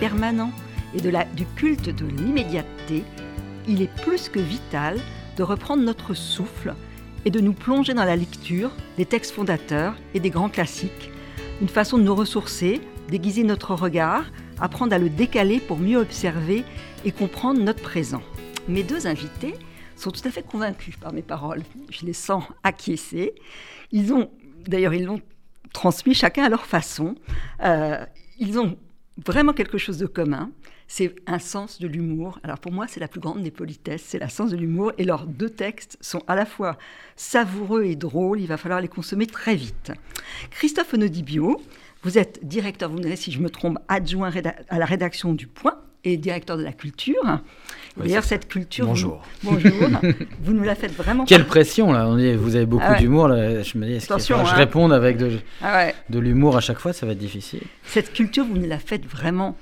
permanent et de la, du culte de l'immédiateté, il est plus que vital de reprendre notre souffle et de nous plonger dans la lecture des textes fondateurs et des grands classiques, une façon de nous ressourcer, déguiser notre regard, apprendre à le décaler pour mieux observer et comprendre notre présent. Mes deux invités sont tout à fait convaincus par mes paroles. Je les sens acquiescer. Ils ont, d'ailleurs, ils l'ont transmis chacun à leur façon. Euh, ils ont vraiment quelque chose de commun. C'est un sens de l'humour. Alors pour moi, c'est la plus grande des politesses, c'est la sens de l'humour. Et leurs deux textes sont à la fois savoureux et drôles. Il va falloir les consommer très vite. Christophe Onodibio, vous êtes directeur, vous me direz si je me trompe, adjoint à la rédaction du Point et directeur de la culture. D'ailleurs, cette culture. Bonjour. Vous, bonjour. vous nous la faites vraiment. Quelle pression, là. Vous avez beaucoup ah d'humour. Je me dis, est-ce que je hein. réponde avec de, ah de l'humour à chaque fois Ça va être difficile. Cette culture, vous nous la faites vraiment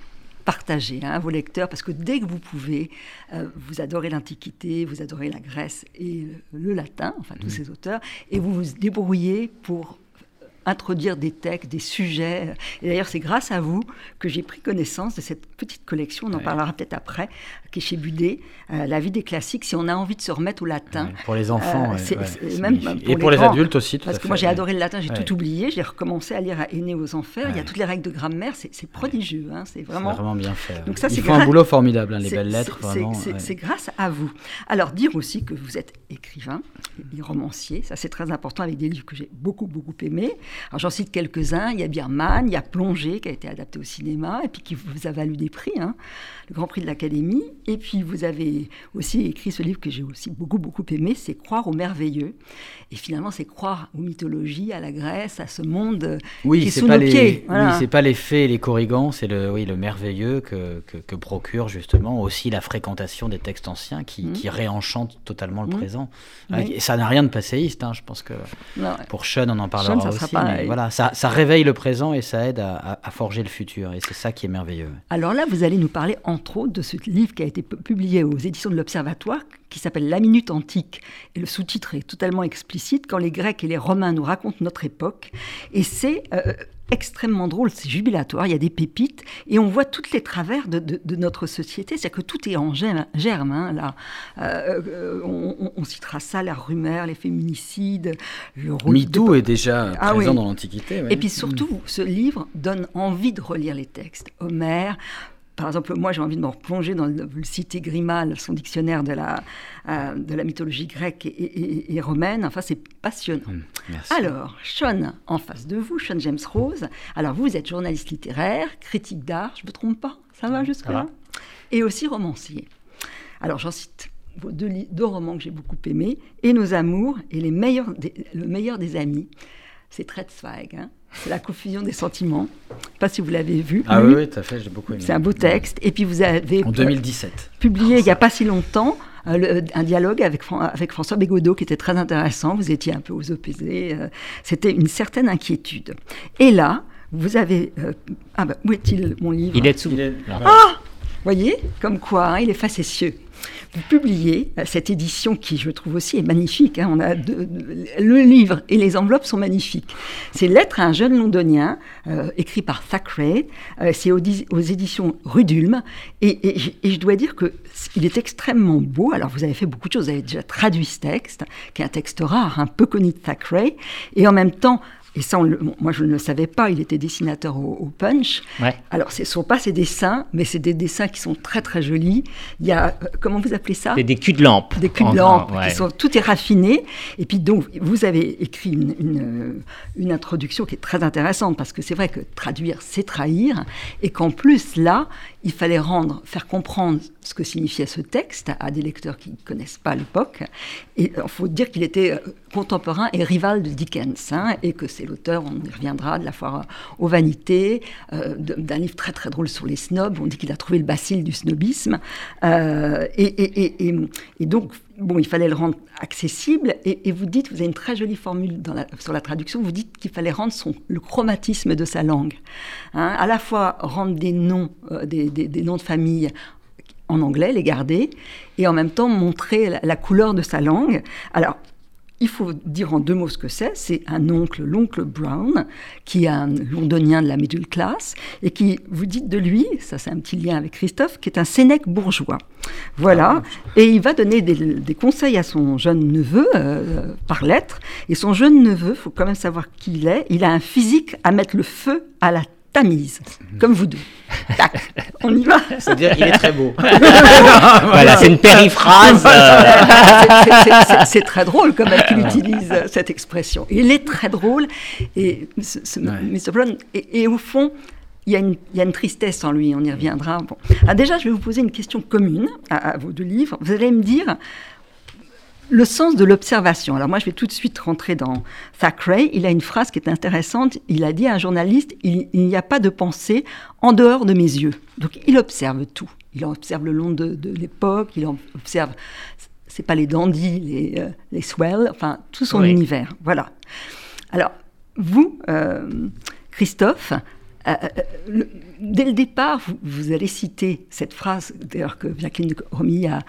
partager hein, vos lecteurs, parce que dès que vous pouvez, euh, vous adorez l'Antiquité, vous adorez la Grèce et le latin, enfin tous mmh. ces auteurs, et vous vous débrouillez pour introduire des textes, des sujets. Et d'ailleurs, c'est grâce à vous que j'ai pris connaissance de cette petite collection, on en parlera peut-être après, qui est chez Budet, euh, La vie des classiques, si on a envie de se remettre au latin. pour les enfants, euh, même pour Et pour les, adultes aussi, Parce que moi, j'ai adoré le latin, j'ai tout oublié, j'ai recommencé à lire à Aîné aux Enfers, il y a toutes les règles de grammaire, c'est prodigieux, hein, c'est vraiment... vraiment bien fait. Donc ça, c'est un boulot formidable, hein, les belles lettres, C'est grâce à vous. Alors, dire aussi que vous êtes écrivain, et romancier, ça c'est très important avec des livres que j'ai beaucoup, beaucoup aimés. Alors j'en cite quelques-uns, il y a Birman, il y a Plongée qui a été adapté au cinéma et puis qui vous a valu des prix, hein, le Grand Prix de l'Académie. Et puis vous avez aussi écrit ce livre que j'ai aussi beaucoup, beaucoup aimé, c'est Croire au merveilleux. Et finalement, c'est croire aux mythologies, à la Grèce, à ce monde oui, qui est sous nos pieds. Oui, c'est pas les faits et les corrigans, c'est le, oui, le merveilleux que, que, procure justement aussi la fréquentation des textes anciens qui, mmh. qui réenchantent totalement le mmh. présent. Et ça n'a rien de passéiste, hein, je pense que pour Sean, on en parlera aussi. Mais voilà, ça, ça, réveille le présent et ça aide à, à forger le futur. Et c'est ça qui est merveilleux. Alors là, vous allez nous parler entre autres de ce livre qui a été publié aux éditions de l'Observatoire, qui s'appelle La Minute Antique. Et le sous-titre est totalement explicite quand les Grecs et les Romains nous racontent notre époque. Et c'est euh, extrêmement drôle, c'est jubilatoire, il y a des pépites, et on voit toutes les travers de, notre société, c'est que tout est en germe, hein, là. Euh, euh, on, citera ça, la rumeur, les féminicides, le rôle MeToo est déjà ah présent dans l'Antiquité. Et puis surtout, ce livre donne envie de relire les textes. Homère, par exemple, moi, j'ai envie de me replonger dans le, citer Grimal, son dictionnaire de la, euh, de la mythologie grecque et, romaine. Enfin, c'est passionnant. Hum, alors, Sean, en face de vous, Sean James Rose. Alors, vous êtes journaliste littéraire, critique d'art, je ne me trompe pas Ça va jusque-là Et aussi romancier. Alors, j'en cite vos deux, deux, romans que j'ai beaucoup aimés, Et nos amours et les meilleurs le meilleur des amis. C'est Zweig, hein c'est la confusion des sentiments. Je ne sais pas si vous l'avez vu. Ah oui, oui, tout à fait, j'ai beaucoup aimé. C'est un beau texte. Et puis vous avez... En 2017. Publié il n'y a pas si longtemps euh, un dialogue avec, avec François Bégodeau qui était très intéressant. Vous étiez un peu aux opposés. Euh, C'était une certaine inquiétude. Et là, vous avez... Euh, ah ben, où est-il mon livre? Il est dessous. Ah Voyez, comme quoi, hein, il est facétieux vous publiez euh, cette édition qui, je trouve aussi, est magnifique. Hein. On a le livre et les enveloppes sont magnifiques. C'est Lettre à un jeune londonien, euh, écrit par Thackeray. Euh, c'est aux, éditions Rudulme. Et, et, je dois dire qu'il est extrêmement beau. Alors, vous avez fait beaucoup de choses. Vous avez déjà traduit ce texte, qui est un texte rare, un peu connu de Thackeray. Et en même temps, et ça, moi, je ne le savais pas. Il était dessinateur au, Punch. Alors, ce ne sont pas ses dessins, mais c'est des dessins qui sont très, très jolis. Il y a, euh, comment vous appelez ça? Des culs de lampe. Des culs de lampe. Qui sont, tout est raffiné. Et puis, donc, vous avez écrit une, une, une introduction qui est très intéressante, parce que c'est vrai que traduire, c'est trahir. Et qu'en plus, là, il fallait rendre, faire comprendre ce que signifiait ce texte à des lecteurs qui ne connaissent pas l'époque. Et il faut dire qu'il était euh, contemporain et rival de Dickens, hein, et que c'est l'auteur, on y reviendra, de La foire aux vanités, euh, d'un livre très très drôle sur les snobs. On dit qu'il a trouvé le bacille du snobisme. Euh, et, donc, bon, il fallait le rendre accessible. Et, vous dites, vous avez une très jolie formule sur la traduction, vous dites qu'il fallait rendre son, le chromatisme de sa langue. Hein, à la fois rendre des noms, euh, des, des, noms de famille en anglais, les garder, et en même temps montrer la, la couleur de sa langue. Alors, il faut dire en deux mots ce que c'est. C'est un oncle, l'oncle Brown, qui est un londonien de la middle class, et qui, vous dites de lui, ça c'est un petit lien avec Christophe, qui est un Sénèque bourgeois. Voilà. Ah, et il va donner des, conseils à son jeune neveu euh, par lettre. Et son jeune neveu, faut quand même savoir qui il est. Il a un physique à mettre le feu à la tamise, comme vous deux. on y va. C'est-à-dire qu'il est très beau. voilà, c'est une périphrase. c'est très drôle comme il utilise cette expression. Il est très drôle. Et Mr. Brown, et, au fond, il y, a une, il y, a une, tristesse en lui, on y reviendra. Bon. Ah, déjà, je vais vous poser une question commune à, à vos deux livres. Vous allez me dire, le sens de l'observation. Alors moi, je vais tout de suite rentrer dans Thackeray. Il a une phrase qui est intéressante. Il a dit à un journaliste, il, n'y a pas de pensée en dehors de mes yeux. Donc il observe tout. Il observe le long de, l'époque, il observe, c'est pas les dandys, les, euh, les swells, enfin tout son univers. Voilà. Alors, vous, euh, Christophe, euh, dès le départ, vous, allez citer cette phrase, d'ailleurs que Jacqueline Romy a,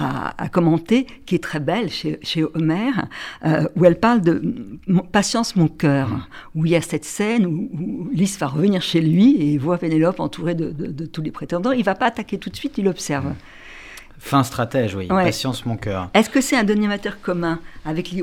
à, commenter, qui est très belle chez, chez Homère, euh, où elle parle de Patience mon cœur, où il y a cette scène où, où Lys va revenir chez lui et voit Pénélope entourée de, de, tous les prétendants. Il va pas attaquer tout de suite, il observe. Fin stratège, oui. Patience mon cœur. Est-ce que c'est un dénominateur commun avec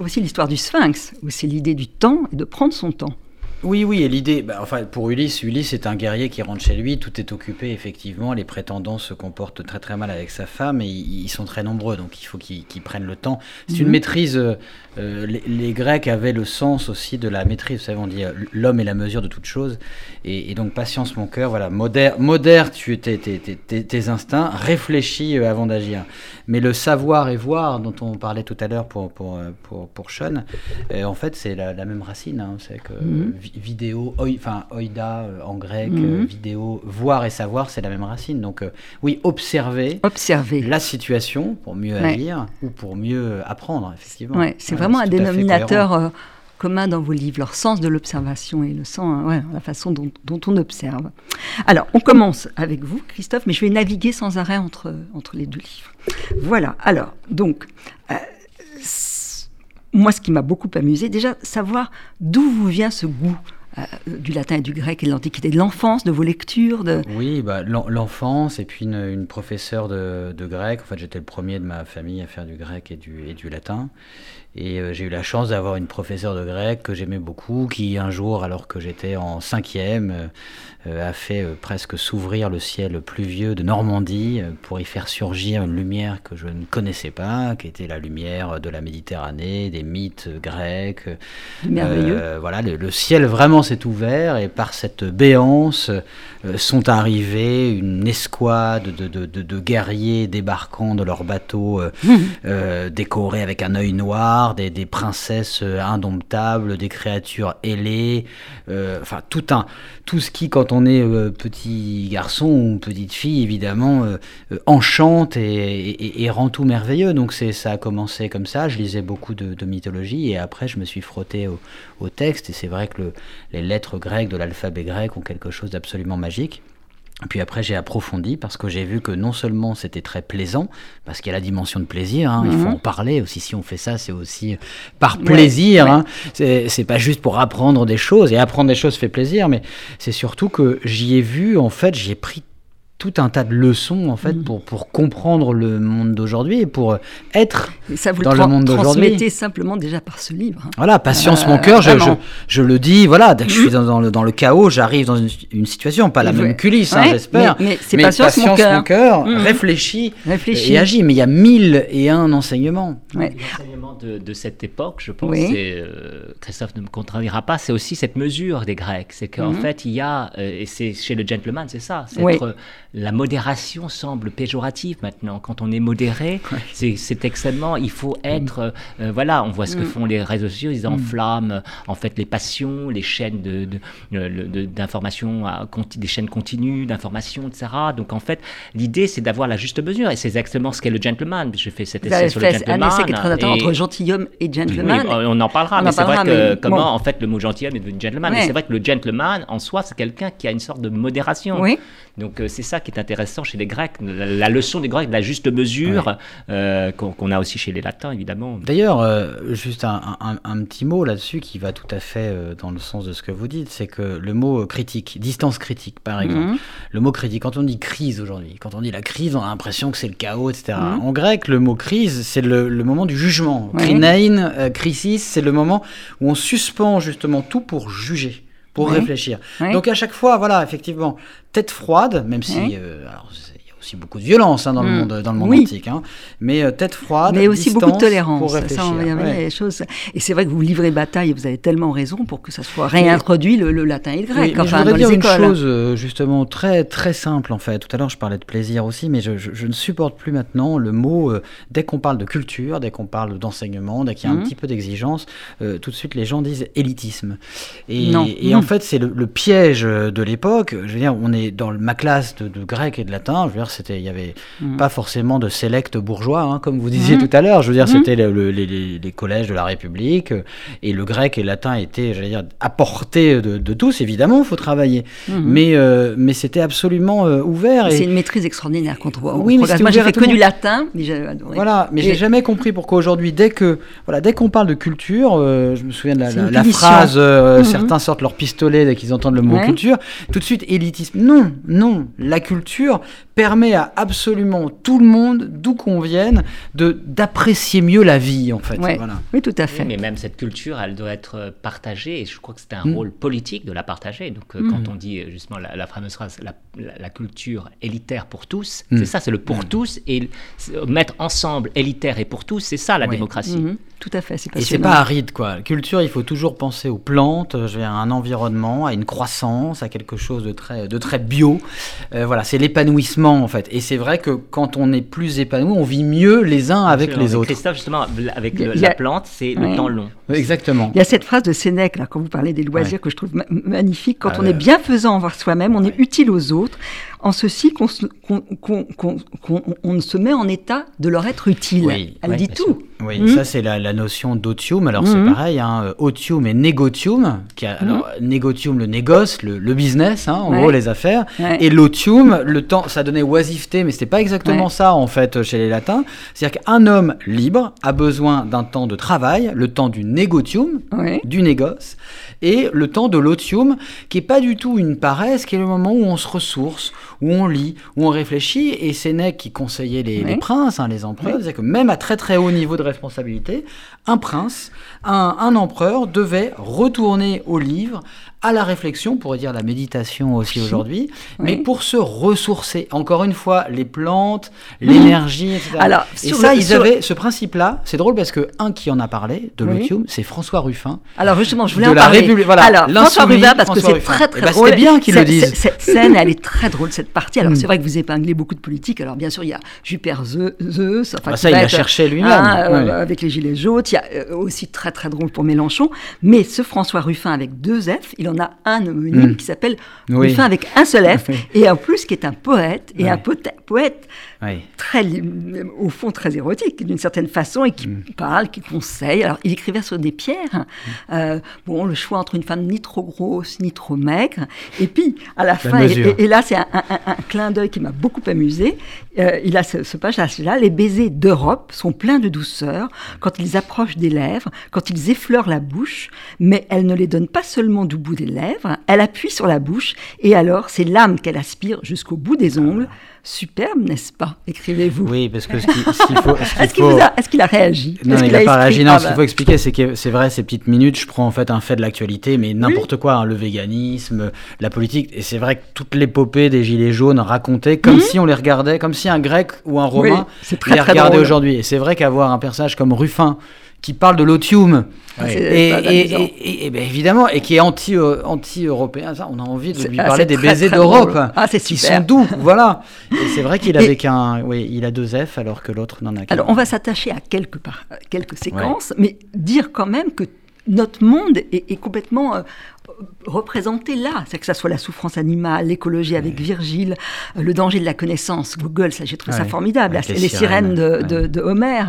aussi l'histoire du Sphinx, où c'est l'idée du temps et de prendre son temps? Oui, oui, et l'idée, bah, enfin, pour Ulysse, Ulysse est un guerrier qui rentre chez lui, tout est occupé, effectivement, les prétendants se comportent très très mal avec sa femme, et ils sont très nombreux, donc il faut qu'ils prennent le temps. C'est une mhm. maîtrise, euh, euh, les, Grecs avaient le sens aussi de la maîtrise, vous savez, on dit euh, l'homme est la mesure de toute chose, et, donc patience mon cœur, voilà, modère, modère tu, tes, tes, tes, tes instincts, réfléchis avant d'agir. Mais le savoir et voir dont on parlait tout à l'heure pour, pour, pour, pour Sean, en fait, c'est la, même racine, hein, c'est que... Mhm vidéo, enfin oida euh, en grec, mhm. euh, vidéo, voir et savoir, c'est la même racine. Donc euh, oui, observer, observer la situation pour mieux agir ou pour mieux apprendre, effectivement. Ouais, c'est vraiment un dénominateur commun dans vos livres, leur sens de l'observation et le sens, ouais, la façon dont, dont, on observe. Alors, on commence avec vous, Christophe, mais je vais naviguer sans arrêt entre, entre les deux livres. Voilà, alors, donc, moi, ce qui m'a beaucoup amusé, déjà, savoir d'où vous vient ce goût du latin et du grec et de l'Antiquité, de l'enfance, de vos lectures de... Oui, bah, l'enfance et puis une, professeure de, de, grec. En fait, j'étais le premier de ma famille à faire du grec et du, et du latin. Et euh, j'ai eu la chance d'avoir une professeure de grec que j'aimais beaucoup, qui un jour, alors que j'étais en cinquième, euh, euh, a fait presque s'ouvrir le ciel pluvieux de Normandie pour y faire surgir une lumière que je ne connaissais pas, qui était la lumière de la Méditerranée, des mythes grecs. Merveilleux. voilà, le, ciel vraiment s'est ouvert et par cette béance sont arrivés une escouade de, de, de, guerriers débarquant de leurs bateaux décorés avec un œil noir des, princesses euh, indomptables, des créatures ailées, euh, enfin tout un, tout ce qui, quand on est euh, petit garçon ou petite fille, évidemment, enchante et, rend tout merveilleux. Donc c'est, ça a commencé comme ça. Je lisais beaucoup de, mythologie et après je me suis frotté au, au texte et c'est vrai que les lettres grecques de l'alphabet grec ont quelque chose d'absolument magique. Puis après, j'ai approfondi parce que j'ai vu que non seulement c'était très plaisant, parce qu'il y a la dimension de plaisir, hein, il faut mhm. en parler aussi. Si on fait ça, c'est aussi par plaisir. Hein. C'est pas juste pour apprendre des choses. Et apprendre des choses fait plaisir, mais c'est surtout que j'y ai vu, en fait, j'y ai pris tout un tas de leçons en fait mm. pour, pour comprendre le monde d'aujourd'hui et pour être ça vous dans le, monde d'aujourd'hui. transmettez simplement déjà par ce livre. Hein. Voilà, patience mon cœur, je, je, le dis, voilà, dès que je suis mm. dans, le, dans le chaos, j'arrive dans une, situation, pas la même culisse, hein, j'espère. Mais, c'est patience, mon cœur, mm. réfléchis, et agis. Mais il y a mille et un enseignements. L'enseignement de, de, cette époque, je pense, euh, Christophe ne me contredira pas, c'est aussi cette mesure des Grecs. C'est qu'en fait, il y a, euh, et c'est chez le gentleman, c'est ça, c'est être la modération semble péjorative maintenant. Quand on est modéré, c'est extrêmement. Il faut être. Euh, voilà, on voit ce que mm. font les réseaux sociaux. Ils mm. enflamment euh, en fait les passions, les chaînes d'information, de, des chaînes continues d'information, etc. Donc en fait, l'idée c'est d'avoir la juste mesure. Et c'est exactement ce qu'est le gentleman. J'ai fait cet essai sur le gentleman. Un essai qui est très intéressant entre gentilhomme et gentleman. on en parlera. mais c'est vrai que comment en fait le mot gentilhomme est devenu gentleman. Mais c'est vrai que le gentleman en soi, c'est quelqu'un qui a une sorte de modération. Oui. Donc euh, c'est ça qui est intéressant chez les Grecs, la, leçon des Grecs de la juste mesure euh, qu'on a aussi chez les Latins, évidemment. D'ailleurs, euh, juste un, petit mot là-dessus qui va tout à fait euh, dans le sens de ce que vous dites, c'est que le mot critique, distance critique par exemple, mhm. le mot critique, quand on dit crise aujourd'hui, quand on dit la crise, on a l'impression que c'est le chaos, etc. Mhm. En grec, le mot crise, c'est le, moment du jugement. Krinein, crisis, c'est le moment où on suspend justement tout pour juger pour réfléchir. Donc à chaque fois, voilà, effectivement, tête froide, même si, euh, alors, aussi beaucoup de violence hein, dans, le mm. monde, dans le monde antique, hein. mais euh, tête froide, mais aussi beaucoup de tolérance. Pour réfléchir. Ça, les choses. Et c'est vrai que vous livrez bataille, et vous avez tellement raison pour que ça soit réintroduit le, latin et le grec. enfin, je voudrais dire une chose euh, justement très très simple en fait. Tout à l'heure, je parlais de plaisir aussi, mais je, je, ne supporte plus maintenant le mot euh, dès qu'on parle de culture, dès qu'on parle d'enseignement, dès qu'il y a un mm. petit peu d'exigence, tout de suite les gens disent élitisme. Et, et en fait, c'est le, piège de l'époque. Je veux dire, on est dans ma classe de, de grec et de latin. Je veux dire, c'était, il y avait mm. pas forcément de select bourgeois, hein, comme vous disiez mm. tout à l'heure. Je veux dire, mm. c'était les, collèges de la République et le grec et le latin étaient, j'allais dire, à portée de, tous. Évidemment, il faut travailler, mais euh, mais c'était absolument euh, ouvert. C'est une maîtrise extraordinaire qu'on trouve. Oui, mais moi j'ai fait que du latin, mais j'ai adoré. Voilà, mais j'ai jamais compris pourquoi aujourd'hui, dès que voilà, dès qu'on parle de culture, euh, je me souviens de la, phrase, mm-hmm. certains sortent leur pistolet dès qu'ils entendent le mot culture, tout de suite élitisme. Non, non, la culture permet à absolument tout le monde, d'où qu'on vienne, de d'apprécier mieux la vie, en fait. Oui, tout à fait. mais même cette culture, elle doit être partagée, et je crois que c'est un mm. rôle politique de la partager. Donc, euh, mm. quand on dit euh, justement la, fameuse phrase, la, culture élitaire pour tous, mm. c'est ça, c'est le pour tous, et mettre ensemble élitaire et pour tous, c'est ça la démocratie. Mm-hmm. Tout à fait, c'est Et c'est pas aride, quoi. Culture, il faut toujours penser aux plantes, à un environnement, à une croissance, à quelque chose de très, de très bio. Euh, voilà, c'est l'épanouissement, en fait. Et c'est vrai que quand on est plus épanoui, on vit mieux les uns avec les autres. Christophe, justement, avec la plante, c'est le temps long. Exactement. Il y a cette phrase de Sénèque, là, quand vous parlez des loisirs, que je trouve magnifique. Quand ah on est bienfaisant envers soi-même, on est utile aux autres труд en ceci qu'on on se met en état de leur être utile. Elle dit tout. Oui, ça c'est la, notion d'otium. Alors c'est hmm pareil, hein, otium et négotium. Qui a, hmm alors, négotium, le négoce, le, business, hein, en gros les affaires. Et l'otium, le temps, ça donnait oisiveté, mais c'était pas exactement ça en fait chez les latins. C'est-à-dire qu'un homme libre a besoin d'un temps de travail, le temps du négotium, du négoce, et le temps de l'otium, qui est pas du tout une paresse, qui est le moment où on se ressource, où on lit, où on réfléchit. Et Sénèque qui conseillait les, princes, hein, les empereurs, disait que même à très très haut niveau de responsabilité, un prince, un, un empereur devait retourner au livre à la réflexion, on pourrait dire la méditation aussi aujourd'hui, mais pour se ressourcer. Encore une fois, les plantes, l'énergie, etc. Alors, et ça, ils avaient ce principe-là. C'est drôle parce que un qui en a parlé de l'otium, c'est François Ruffin. Alors justement, je voulais en parler. Voilà, Alors François Ruffin, parce que c'est très très eh ben, drôle. C'est bien qu'il le dise. Cette scène, elle est très drôle cette partie. Alors mm. c'est vrai que vous épinglez beaucoup de politiques. Alors bien sûr, il y a Jupiter Zeus. Enfin, ah, ça, il a cherché lui-même. Hein, euh, avec les gilets jaunes. Il y a euh, aussi très très drôle pour Mélenchon. Mais ce François Ruffin avec deux F, il en a un homonyme hmm. qui s'appelle oui. avec un seul F, et en plus qui est un poète, et un poète très, au fond très érotique d'une certaine façon, et qui hmm. parle, qui conseille. Alors il écrivait sur des pierres, hmm. euh, bon, le choix entre une femme ni trop grosse, ni trop maigre, et puis à la, fin, et, là c'est un, clin d'œil qui m'a beaucoup amusé, euh, il a ce, ce passage-là, les baisers d'Europe sont pleins de douceur quand ils approchent des lèvres, quand ils effleurent la bouche, mais elle ne les donne pas seulement du bout des lèvres, elle appuie sur la bouche, et alors c'est l'âme qu'elle aspire jusqu'au bout des ongles. Superbe, n'est-ce pas? Écrivez-vous. Oui, parce que ce qu'il faut. Est-ce qu'il a, réagi? Non, il n'a pas réagi. Non, ce qu'il faut expliquer, c'est que c'est vrai, ces petites minutes, je prends en fait un fait de l'actualité, mais n'importe quoi, hein, le véganisme, la politique. Et c'est vrai que toute l'épopée des Gilets jaunes racontée comme mhm. si on les regardait, comme si un grec ou un romain les regardait aujourd'hui. Et c'est vrai qu'avoir un personnage comme Ruffin qui parle de l'otium. Ah, et, ben, évidemment, et qui est anti, euh, anti-européen, on a envie de lui ah, parler des baisers d'Europe, ah, qui sont doux, voilà. Et c'est vrai qu'il avait qu'un, oui, il a deux F alors que l'autre n'en a qu'un. Alors on va s'attacher à quelques, quelques séquences, mais dire quand même que notre monde est, complètement euh, représenter là, c'est que ça soit la souffrance animale, l'écologie avec Virgile, euh, le danger de la connaissance, Google, ça j'ai trouvé ça formidable, les, sirènes, de, de, Homer,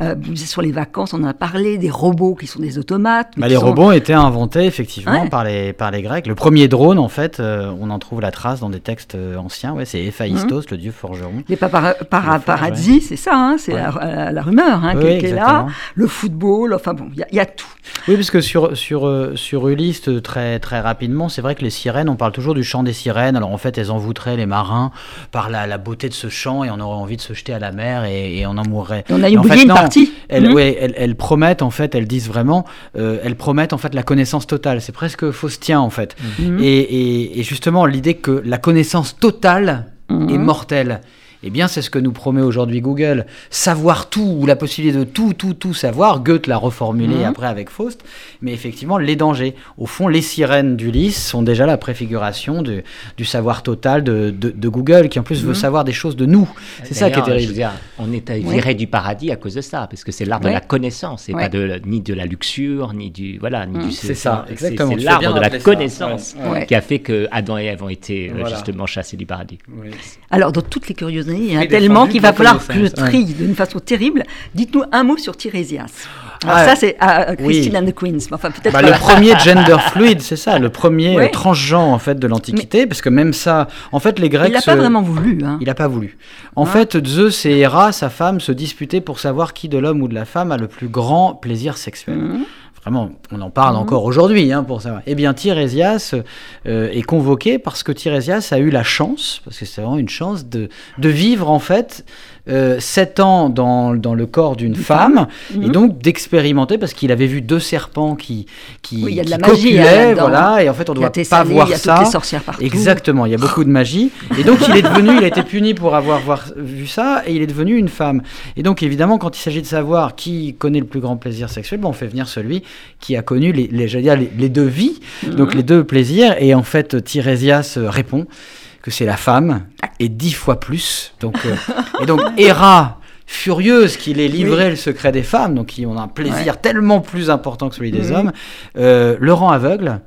euh, sur les vacances on en a parlé, des robots qui sont des automates. Bah, les robots étaient inventés effectivement par, les, par les Grecs. Le premier drone en fait, euh, on en trouve la trace dans des textes anciens, ouais, c'est Héphaïstos, mmh. le dieu forgeron. Les paradis, c'est ça, hein, c'est la, rumeur hein, qui, est là, le football, enfin bon, il y, a tout. Oui, parce que sur, sur, sur Ulysse, très, très rapidement, c'est vrai que les sirènes, on parle toujours du chant des sirènes. Alors en fait, elles envoûteraient les marins par la, beauté de ce chant et on aurait envie de se jeter à la mer et, on en mourrait. On a oublié une partie. Elles, mhm. elles, promettent en fait, elles disent vraiment, euh, elles promettent en fait la connaissance totale. C'est presque faustien en fait. Mhm. Et, justement, l'idée que la connaissance totale mhm. est mortelle. Eh bien, c'est ce que nous promet aujourd'hui Google. Savoir tout, ou la possibilité de tout, tout, tout savoir. Goethe l'a reformulé mhm. après avec Faust. Mais effectivement, les dangers. Au fond, les sirènes d'Ulysse sont déjà la préfiguration du, du savoir total de, de, Google, qui en plus veut mhm. savoir des choses de nous. C'est ça qui est terrible. Dire, on est viré du paradis à cause de ça, parce que c'est l'arbre de la connaissance, et pas de, ni de la luxure, ni du. Voilà, ni du. Mhm. C'est ça, exactement. C'est l'arbre de la connaissance qui a fait que Adam et Ève ont été euh, justement chassés du paradis. Alors, dans toutes les curiosités, il y a tellement qu'il va falloir que je trie d'une façon terrible. Dites-nous un mot sur Tirésias. Alors ça, c'est uh, Christine and the Queens. Enfin, peut-être bah, le premier gender fluid, c'est ça, le premier euh, transgenre en fait de l'Antiquité, parce que même ça, en fait, les Grecs. Il n'a pas vraiment voulu. Hein. Il n'a pas voulu. En fait, Zeus et Hera, sa femme, se disputaient pour savoir qui de l'homme ou de la femme a le plus grand plaisir sexuel. Mmh. Vraiment, on en parle mmh. encore aujourd'hui hein, pour savoir. Eh bien, Tirésias euh, est convoqué parce que Tirésias a eu la chance, parce que c'est vraiment une chance, de, de vivre en fait euh, 7 ans dans, dans le corps d'une femme, et mhm. donc d'expérimenter parce qu'il avait vu deux serpents qui qui, oui, y a de la magie, hein, voilà, et en fait on doit pas voir ça. Toutes les sorcières partout. Exactement, il y a beaucoup de magie, et donc il est devenu, il a été puni pour avoir voir, vu ça, et il est devenu une femme. Et donc évidemment, quand il s'agit de savoir qui connaît le plus grand plaisir sexuel, bon, on fait venir celui qui a connu les, les, les, les deux vies, donc les deux plaisirs, et en fait Tirésias répond que c'est la femme, et dix fois plus. Donc, euh, et donc, Héra, furieuse qu'il ait livré le secret des femmes, donc qui ont un plaisir tellement plus important que celui des hommes, euh, le rend aveugle.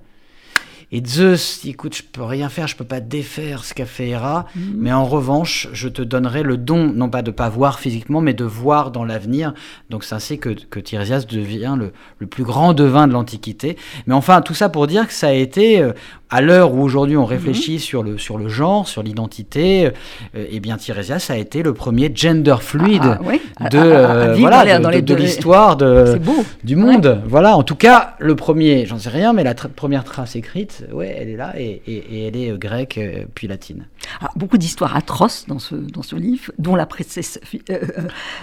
Et Zeus dit, écoute, je peux rien faire, je peux pas défaire ce qu'a fait Héra, mhm. mais en revanche, je te donnerai le don, non pas de pas voir physiquement, mais de voir dans l'avenir. Donc c'est ainsi que, que Tiresias devient le, le, plus grand devin de l'Antiquité. Mais enfin, tout ça pour dire que ça a été, euh, à l'heure où aujourd'hui on réfléchit mhm. sur, le, sur le genre, sur l'identité, euh, eh bien Tiresias a été le premier gender fluide ah, ah, de, euh, voilà, de, de, l'histoire du monde. Voilà, en tout cas, le premier, j'en sais rien, mais la première trace écrite, ouais, elle est là et, elle est euh, grecque puis latine. Ah, beaucoup d'histoires atroces dans ce, dans ce livre, dont la princesse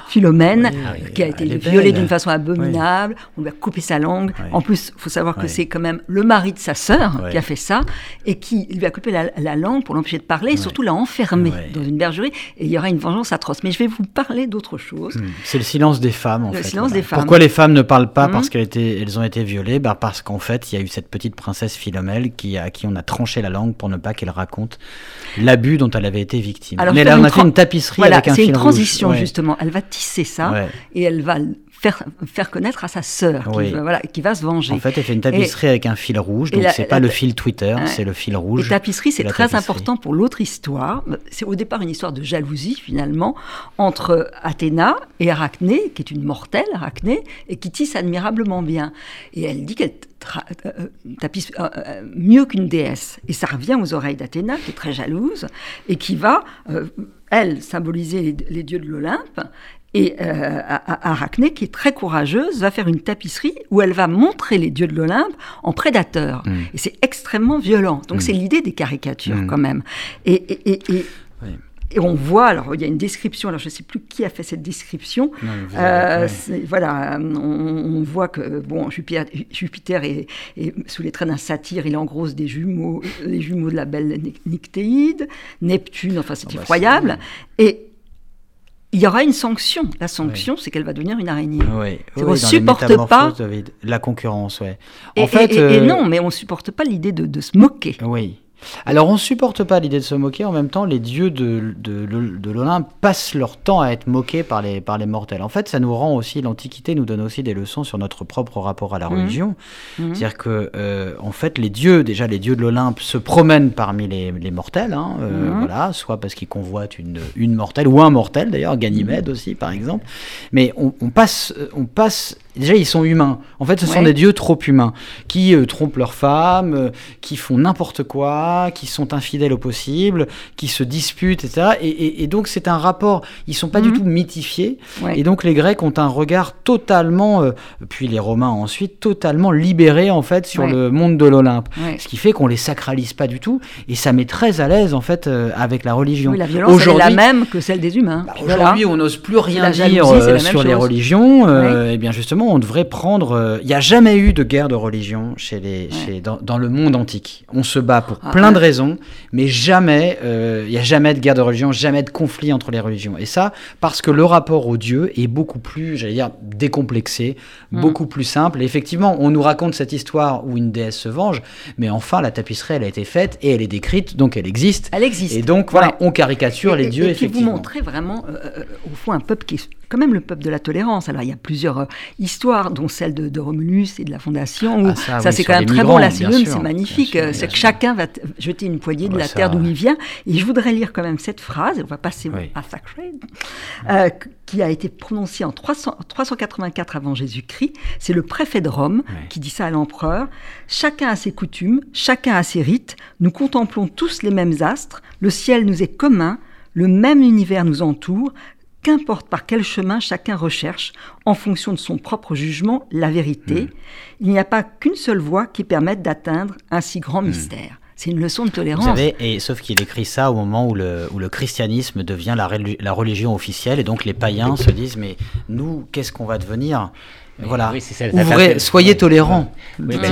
Philomène, ah qui a été violée d'une façon abominable, on lui a coupé sa langue. En plus, il faut savoir que c'est quand même le mari de sa sœur qui a fait ça et qui lui a coupé la, langue pour l'empêcher de parler et surtout l'a enfermé dans une bergerie. Et il y aura une vengeance atroce. Mais je vais vous parler d'autre chose. Hmm. C'est le silence des femmes, en le fait. Silence des femmes. Pourquoi les femmes ne parlent pas? Hmm. Parce qu'elles elles ont été violées bah Parce qu'en fait, il y a eu cette petite princesse Philomène qui, à qui on a tranché la langue pour ne pas qu'elle raconte l'abus dont elle avait été victime. Alors, Mais là, on a fait une tapisserie avec un fil C'est une transition, justement. Elle va tisser ça et elle va faire, faire connaître à sa sœur, qui, voilà, qui va se venger. En fait, elle fait une tapisserie avec un fil rouge, donc c'est pas le fil Twitter, c'est le fil rouge. Et tapisserie, c'est très important pour l'autre histoire. C'est au départ une histoire de jalousie, finalement, entre Athéna et Arachné, qui est une mortelle, Arachné, et qui tisse admirablement bien. Et elle dit qu'elle euh, euh, tapisse euh, mieux qu'une déesse. Et ça revient aux oreilles d'Athéna, qui est très jalouse, et qui va, elle, symboliser les dieux de l'Olympe, et euh, Arachné, qui est très courageuse, va faire une tapisserie où elle va montrer les dieux de l'Olympe en prédateurs. Mm. Et c'est extrêmement violent. Donc mm. c'est l'idée des caricatures mm. quand même. Et, et, et, et, on voit, alors il y a une description, alors je ne sais plus qui a fait cette description. Euh, voilà, on, voit que bon, Jupiter, Jupiter est, sous les traits d'un satyre, il engrosse des jumeaux, les jumeaux de la belle Nictéide, Neptune, enfin c'est bah, effroyable. Et il y aura une sanction. La sanction, c'est qu'elle va devenir une araignée. Oui. on ne supporte pas la concurrence. Ouais. En et, fait, et, euh, non, mais on ne supporte pas l'idée de, se moquer. Oui. Alors on supporte pas l'idée de se moquer, en même temps les dieux de, de, de l'Olympe passent leur temps à être moqués par les, par les mortels. En fait ça nous rend aussi, l'Antiquité nous donne aussi des leçons sur notre propre rapport à la mhm. religion. Mhm. C'est-à-dire que euh, en fait les dieux, déjà les dieux de l'Olympe se promènent parmi les, les mortels, hein, euh, mhm. voilà, soit parce qu'ils convoitent une, une mortelle ou un mortel d'ailleurs, Ganymède aussi par exemple. Mais on, on passe, on passe Déjà, ils sont humains. En fait, ce sont des dieux trop humains, qui euh, trompent leurs femmes, euh, qui font n'importe quoi, qui sont infidèles au possible, qui se disputent, etc. Et, donc, c'est un rapport. Ils sont pas du mhm. tout mythifiés. Et donc, les Grecs ont un regard totalement, euh, puis les Romains ensuite, totalement libéré, en fait, sur le monde de l'Olympe. Ce qui fait qu'on les sacralise pas du tout. Et ça met très à l'aise, en fait, avec la religion. la violence, est la même que celle des humains. Bah, aujourd'hui, on n'ose plus rien dire sur les religions. Et bien, justement, on devrait prendre. Euh, il n'y a jamais eu de guerre de religion chez les, dans, le monde antique. On se bat pour ah plein de raisons, mais jamais, euh, il n'y a jamais de guerre de religion, jamais de conflit entre les religions. Et ça, parce que le rapport au Dieu est beaucoup plus, j'allais dire, décomplexé, mm. beaucoup plus simple. effectivement, on nous raconte cette histoire où une déesse se venge, mais enfin, la tapisserie, elle a été faite et elle est décrite, donc elle existe. Elle existe. Et donc, voilà, on caricature les dieux, et effectivement. Et vous montrer vraiment, euh, au fond, un peuple qui quand même le peuple de la tolérance. Alors il y a plusieurs euh, histoires, dont celle de, Romulus et de la Fondation. Où ah, ça, c'est quand même très bon. La c'est magnifique. C'est que chacun va jeter une poignée de la terre d'où il vient. Et je voudrais lire quand même cette phrase. On va passer à Sacred, euh, qui a été prononcée en 300, 384 avant Jésus-Christ. C'est le préfet de Rome qui dit ça à l'empereur. Chacun a ses coutumes, chacun a ses rites. Nous contemplons tous les mêmes astres. Le ciel nous est commun. Le même univers nous entoure, qu'importe par quel chemin chacun recherche, en fonction de son propre jugement, la vérité, hmm. il n'y a pas qu'une seule voie qui permette d'atteindre un si grand hmm. mystère. C'est une leçon de tolérance. Vous savez, et sauf qu'il écrit ça au moment où le, où le christianisme devient la, la religion officielle, et donc les païens se disent, mais nous, qu'est-ce qu'on va devenir? Voilà. soyez tolérants.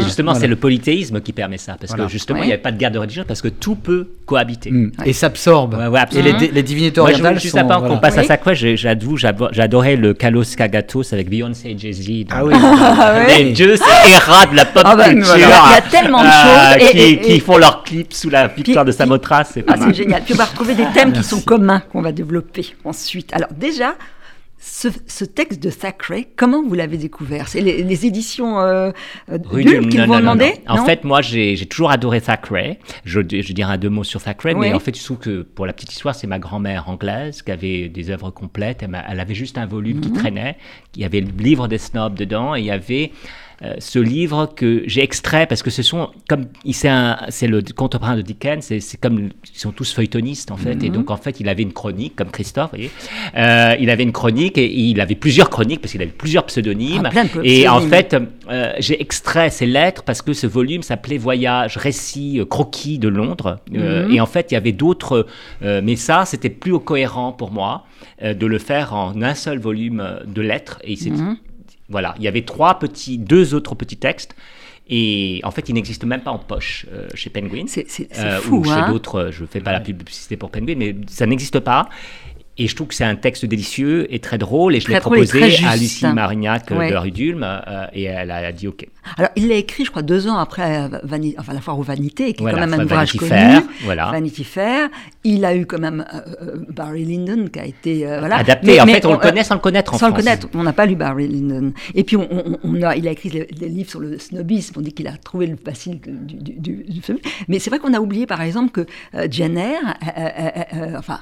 justement, c'est le polythéisme qui permet ça, parce que justement, il n'y avait pas de guerre de religion, parce que tout peut cohabiter. Mm. Et s'absorbe. et les, les, divinités orientales Juste avant qu'on passe à ça, quoi, j'avoue, j'adorais le Kalos Kagatos avec Beyoncé et Jay-Z. Ah oui. Ah les dieux, c'est de la pop ah bah, culture. Il y a tellement de euh, choses. qui, qui, font leurs clips sous la victoire de Samothrace. C'est ah, génial. Puis on va retrouver des thèmes qui sont communs qu'on va développer ensuite. Alors déjà, ce, texte de Thackeray, comment vous l'avez découvert? C'est les, éditions euh, qui vous ont demandé En fait, moi, j'ai toujours adoré Thackeray. Je, je dirais deux mots sur Thackeray, mais en fait, je trouve que pour la petite histoire, c'est ma grand-mère anglaise qui avait des œuvres complètes. Elle, avait juste un volume qui mhm. traînait. Il y avait le livre des snobs dedans et il y avait euh, ce livre que j'ai extrait parce que ce sont comme c'est le contemporain de Dickens c'est comme ils sont tous feuilletonistes en fait et mhm. donc en fait il avait une chronique comme Christophe vous voyez euh, il avait une chronique et il avait plusieurs chroniques parce qu'il avait plusieurs pseudonymes ah, et en fait euh, j'ai extrait ces lettres parce que ce volume s'appelait Voyage récit croquis de Londres mhm. et en fait il y avait d'autres mais ça c'était plus cohérent pour moi de le faire en un seul volume de lettres et c'est mhm. Voilà, il y avait trois petits, deux autres petits textes. Et en fait, ils n'existent même pas en poche euh, chez Penguin. C'est euh, fou, ou chez hein. d'autres, je ne fais pas la publicité pour Penguin, mais ça n'existe pas. Et je trouve que c'est un texte délicieux et très drôle. Et je l'ai proposé à Lucie Marignac euh, de Rudulme euh, et elle a dit OK. Alors, il l'a écrit, je crois, deux ans après euh, enfin, La foire aux vanités, qui est quand même un ouvrage connu. Fair, voilà. Vanity Fair. Il a eu quand même Barry Lyndon qui a été voilà. adapté. en fait, on le connaît sans le connaître en Sans le connaître, on n'a pas lu Barry Lyndon. Et puis, on, a, il a écrit des livres sur le snobisme. On dit qu'il a trouvé le facile du, du, du, Mais c'est vrai qu'on a oublié, par exemple, que Jenner, enfin,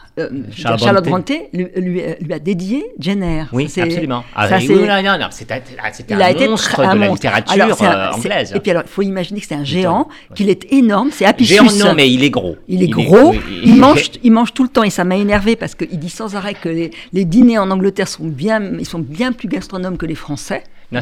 Charlotte, Charlotte Bronte, lui, lui, a dédié Jenner. Oui, absolument. Ah, ça, oui, non, non, non, c'était un a monstre de la littérature euh, anglaise. Et puis alors, il faut imaginer que c'est un géant, qu'il est énorme, c'est Apicius. Géant, non, mais il est gros. Il est gros, il, mange, il mange tout le temps, et ça m'a énervé parce qu'il dit sans arrêt que les, les, dîners en Angleterre sont bien, ils sont bien plus gastronomes que les Français. Non,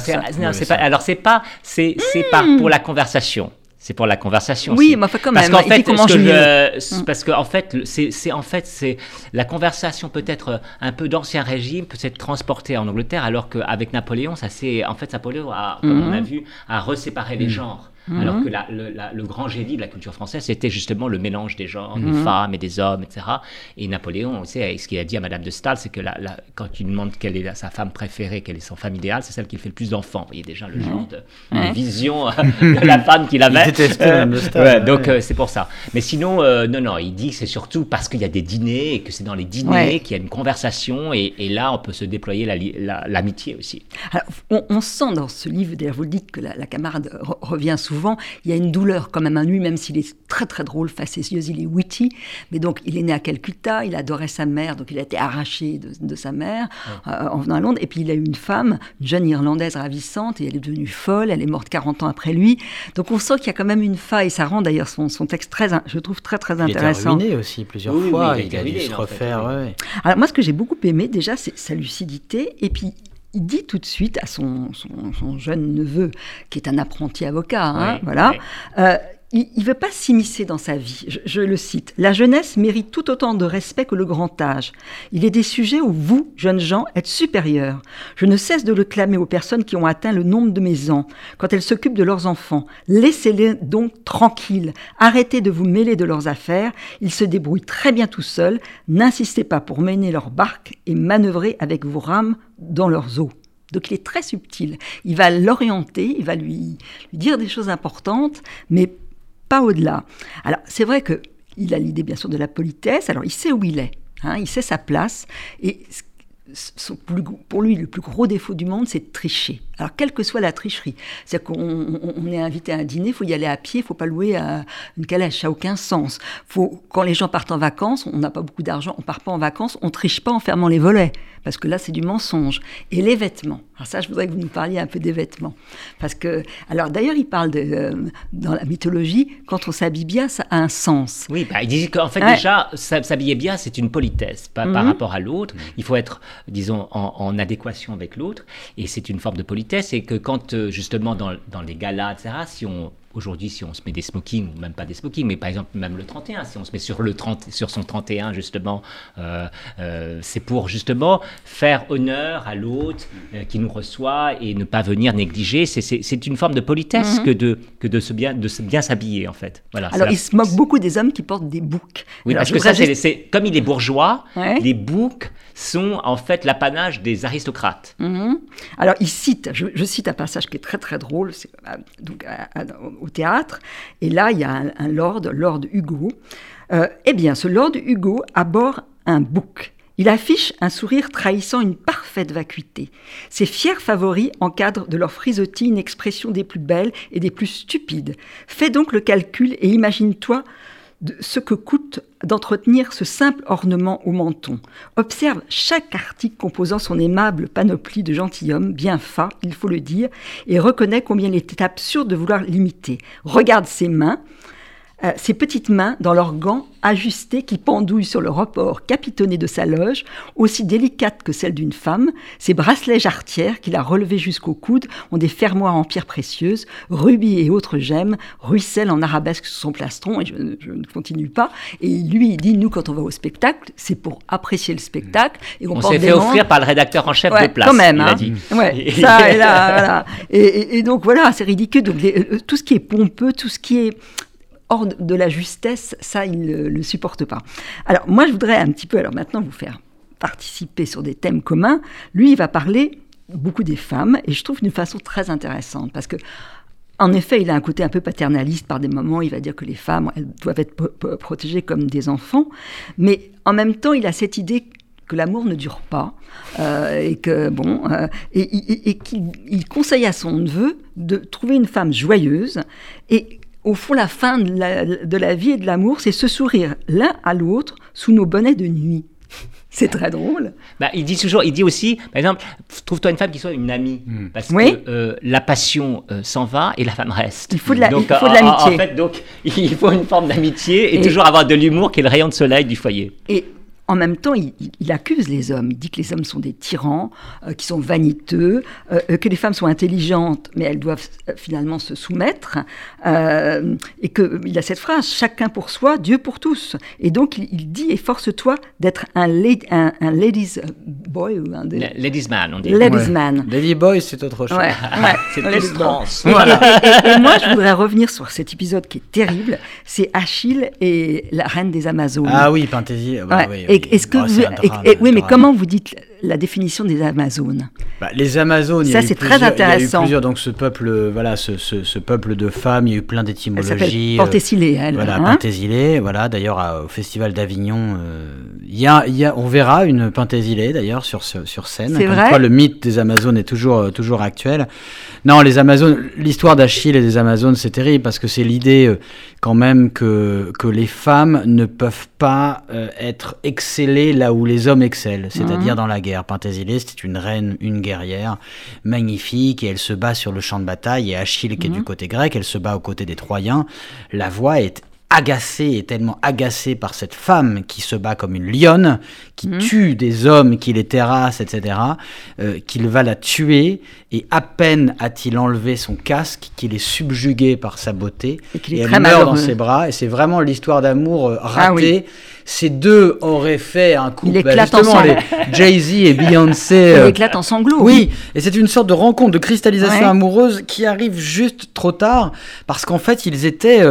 c'est pas. Alors, c'est pas. C'est pas hmm. pour la conversation. C'est pour la conversation. Oui, mais quand même. Parce qu'en fait, que mm. parce qu'en fait, c'est en fait c'est la conversation peut-être un peu d'ancien régime peut être transportée en Angleterre, alors qu'avec Napoléon, ça c'est en fait Napoléon a, comme on a mm-hmm. vu, a reséparé les mm. genres. Mhm. Alors que le, grand génie de la culture française, c'était justement le mélange des genres, des mhm. femmes et des hommes, etc. Et Napoléon, on sait, ce qu'il a dit à Madame de Staël, c'est que quand il demande quelle est sa femme préférée, quelle est son femme idéale, c'est celle qui fait le plus d'enfants. Vous voyez déjà le genre de, vision euh, de la femme qu'il avait. Il détestait Madame de donc euh, c'est pour ça. Mais sinon, euh, non, non, il dit que c'est surtout parce qu'il y a des dîners et que c'est dans les dîners qu'il y a une conversation et, là on peut se déployer l'amitié aussi. Alors, on, sent dans ce livre, d'ailleurs vous le dites que la, camarade revient souvent, il y a une douleur quand même en lui, même s'il est très très drôle, facétieux, il est witty, mais donc il est né à Calcutta, il adorait sa mère, donc il a été arraché de, sa mère euh, en venant à Londres, et puis il a eu une femme, une jeune Irlandaise ravissante, et elle est devenue folle, elle est morte 40 ans après lui, donc on sent qu'il y a quand même une faille, ça rend d'ailleurs son, son, texte très, je trouve très très intéressant. Il a aussi plusieurs fois, il, a dû se refaire. Alors moi ce que j'ai beaucoup aimé déjà, c'est sa lucidité, et puis il dit tout de suite à son, son, jeune neveu, qui est un apprenti avocat, hein, voilà, euh, il ne veut pas s'immiscer dans sa vie. Je, le cite. La jeunesse mérite tout autant de respect que le grand âge. Il est des sujets où vous, jeunes gens, êtes supérieurs. Je ne cesse de le clamer aux personnes qui ont atteint le nombre de mes ans, quand elles s'occupent de leurs enfants. Laissez-les donc tranquilles. Arrêtez de vous mêler de leurs affaires. Ils se débrouillent très bien tout seuls. N'insistez pas pour mener leur barque et manœuvrer avec vos rames dans leurs eaux. Donc il est très subtil. Il va l'orienter, il va lui, lui dire des choses importantes, mais au-delà. Alors, c'est vrai qu'il a l'idée, bien sûr, de la politesse. Alors, il sait où il est. Hein, il sait sa place. Et pour lui, le plus gros défaut du monde, c'est de tricher. Alors, quelle que soit la tricherie, c'est-à-dire qu'on est invité à un dîner, il faut y aller à pied, il ne faut pas louer une calèche, ça n'a aucun sens. Faut, quand les gens partent en vacances, on n'a pas beaucoup d'argent, on part pas en vacances, on triche pas en fermant les volets, parce que là, c'est du mensonge. Et les vêtements. Alors ça, je voudrais que vous nous parliez un peu des vêtements. Parce que, alors d'ailleurs, il parle de, euh, dans la mythologie, quand on s'habille bien, ça a un sens. Oui, bah, il dit qu'en fait, déjà, s'habiller bien, c'est une politesse par mhm. rapport à l'autre. Il faut être, disons, en, en adéquation avec l'autre, et c'est une forme de politesse c'est que quand, euh, justement, dans, dans les galas, etc., si on, aujourd'hui, si on se met des smokings, ou même pas des smokings, mais par exemple, même le 31, si on se met sur, le 30, sur son 31, justement, euh, euh, c'est pour justement faire honneur à l'autre qui nous reçoit et ne pas venir négliger. C'est une forme de politesse mhm. que, de, que de, se bien, de se bien s'habiller, en fait. Voilà, Alors, il se moque beaucoup des hommes qui portent des boucs. Oui, parce que ça, c'est comme il est bourgeois, les boucs sont en fait l'apanage des aristocrates. Mhm. Alors, il cite, je, cite un passage qui est très très drôle, euh, au théâtre, et là, il y a un, lord, Lord Hugo. Euh, eh bien, ce Lord Hugo aborde un bouc. Il affiche un sourire trahissant une parfaite vacuité. Ses fiers favoris encadrent de leur frisottis une expression des plus belles et des plus stupides. Fais donc le calcul et imagine-toi ce que coûte d'entretenir ce simple ornement au menton. Observe chaque article composant son aimable panoplie de gentilhomme, bien fat, il faut le dire, et reconnais combien il était absurde de vouloir l'imiter. Regarde ses mains, euh, ses petites mains dans leurs gants ajustées qui pendouillent sur le report capitonné de sa loge, aussi délicate que celle d'une femme, ses bracelets jarretières qu'il a relevés jusqu'au coude ont des fermoirs en pierre précieuse, rubis et autres gemmes ruissellent en arabesque sous son plastron, et je, ne continue pas. Et lui, il dit, nous, quand on va au spectacle, c'est pour apprécier le spectacle. Et on, s'est fait offrir par le rédacteur en chef de place, quand même, il a hein. dit. Ouais, ça, et, là, voilà. et, donc voilà, c'est ridicule. Donc euh, tout ce qui est pompeux, tout ce qui est hors de la justesse, ça, il ne le supporte pas. Alors, moi, je voudrais un petit peu, alors maintenant, vous faire participer sur des thèmes communs. Lui, il va parler beaucoup des femmes, et je trouve d'une façon très intéressante, parce que en effet, il a un côté un peu paternaliste par des moments. Il va dire que les femmes elles doivent être protégées comme des enfants, mais en même temps, il a cette idée que l'amour ne dure pas euh, et que bon euh, et, et qu'il conseille à son neveu de trouver une femme joyeuse et au fond, la fin de la, vie et de l'amour, c'est se sourire l'un à l'autre sous nos bonnets de nuit. C'est très drôle. Bah, il dit toujours, il dit aussi, par exemple, trouve-toi une femme qui soit une amie, hmm. parce que euh, la passion euh, s'en va et la femme reste. Il faut de l'amitié. En, fait, donc, il faut une forme d'amitié et, toujours avoir de l'humour qui est le rayon de soleil du foyer. Et en même temps, il, accuse les hommes. Il dit que les hommes sont des tyrans, euh, qui sont vaniteux, euh, que les femmes sont intelligentes, mais elles doivent finalement se soumettre. et qu'il a cette phrase chacun pour soi, Dieu pour tous. Et donc, il, dit efforce-toi d'être un, un, un, ladies boy ou un ladies man, on dit. Ladies man. Lady boy, c'est autre chose. c'est plus trans. Voilà. et, moi, je voudrais revenir sur cet épisode qui est terrible. C'est Achille et la reine des Amazones. Ah oui, Panthésie. Bah oui, est-ce que oh, oui, mais comment vous dites la définition des Amazones bah, Les Amazones, ça c'est très intéressant. Il y a eu plusieurs, donc ce peuple, voilà, ce, ce, peuple de femmes, il y a eu plein d'étymologies. Pentésilée, elle. Voilà, hein Voilà, d'ailleurs au festival d'Avignon, euh, y, a, y a, on verra une Pentésilée d'ailleurs sur sur scène. C'est vrai. Quoi, le mythe des Amazones est toujours euh, toujours actuel. Non, les Amazones, l'histoire d'Achille et des Amazones, c'est terrible parce que c'est l'idée euh, quand même que que les femmes ne peuvent pas être excellées là où les hommes excellent, c'est-à-dire mmh. dans la guerre guerre. c'est une reine, une guerrière magnifique, et elle se bat sur le champ de bataille, et Achille, qui est du mhm. côté grec, elle se bat aux côtés des Troyens. La voix est agacé, est tellement agacé par cette femme qui se bat comme une lionne, qui mhm. tue des hommes, qui les terrasse, etc., euh, qu'il va la tuer, et à peine a-t-il enlevé son casque, qu'il est subjugué par sa beauté, et, elle meurt dans ses bras, et c'est vraiment l'histoire d'amour euh, ah ratée. Ces deux auraient fait un couple, bah, justement, les Jay-Z et Beyoncé. Il euh, éclate en sanglots. Oui, et c'est une sorte de rencontre, de cristallisation amoureuse qui arrive juste trop tard, parce qu'en fait, ils étaient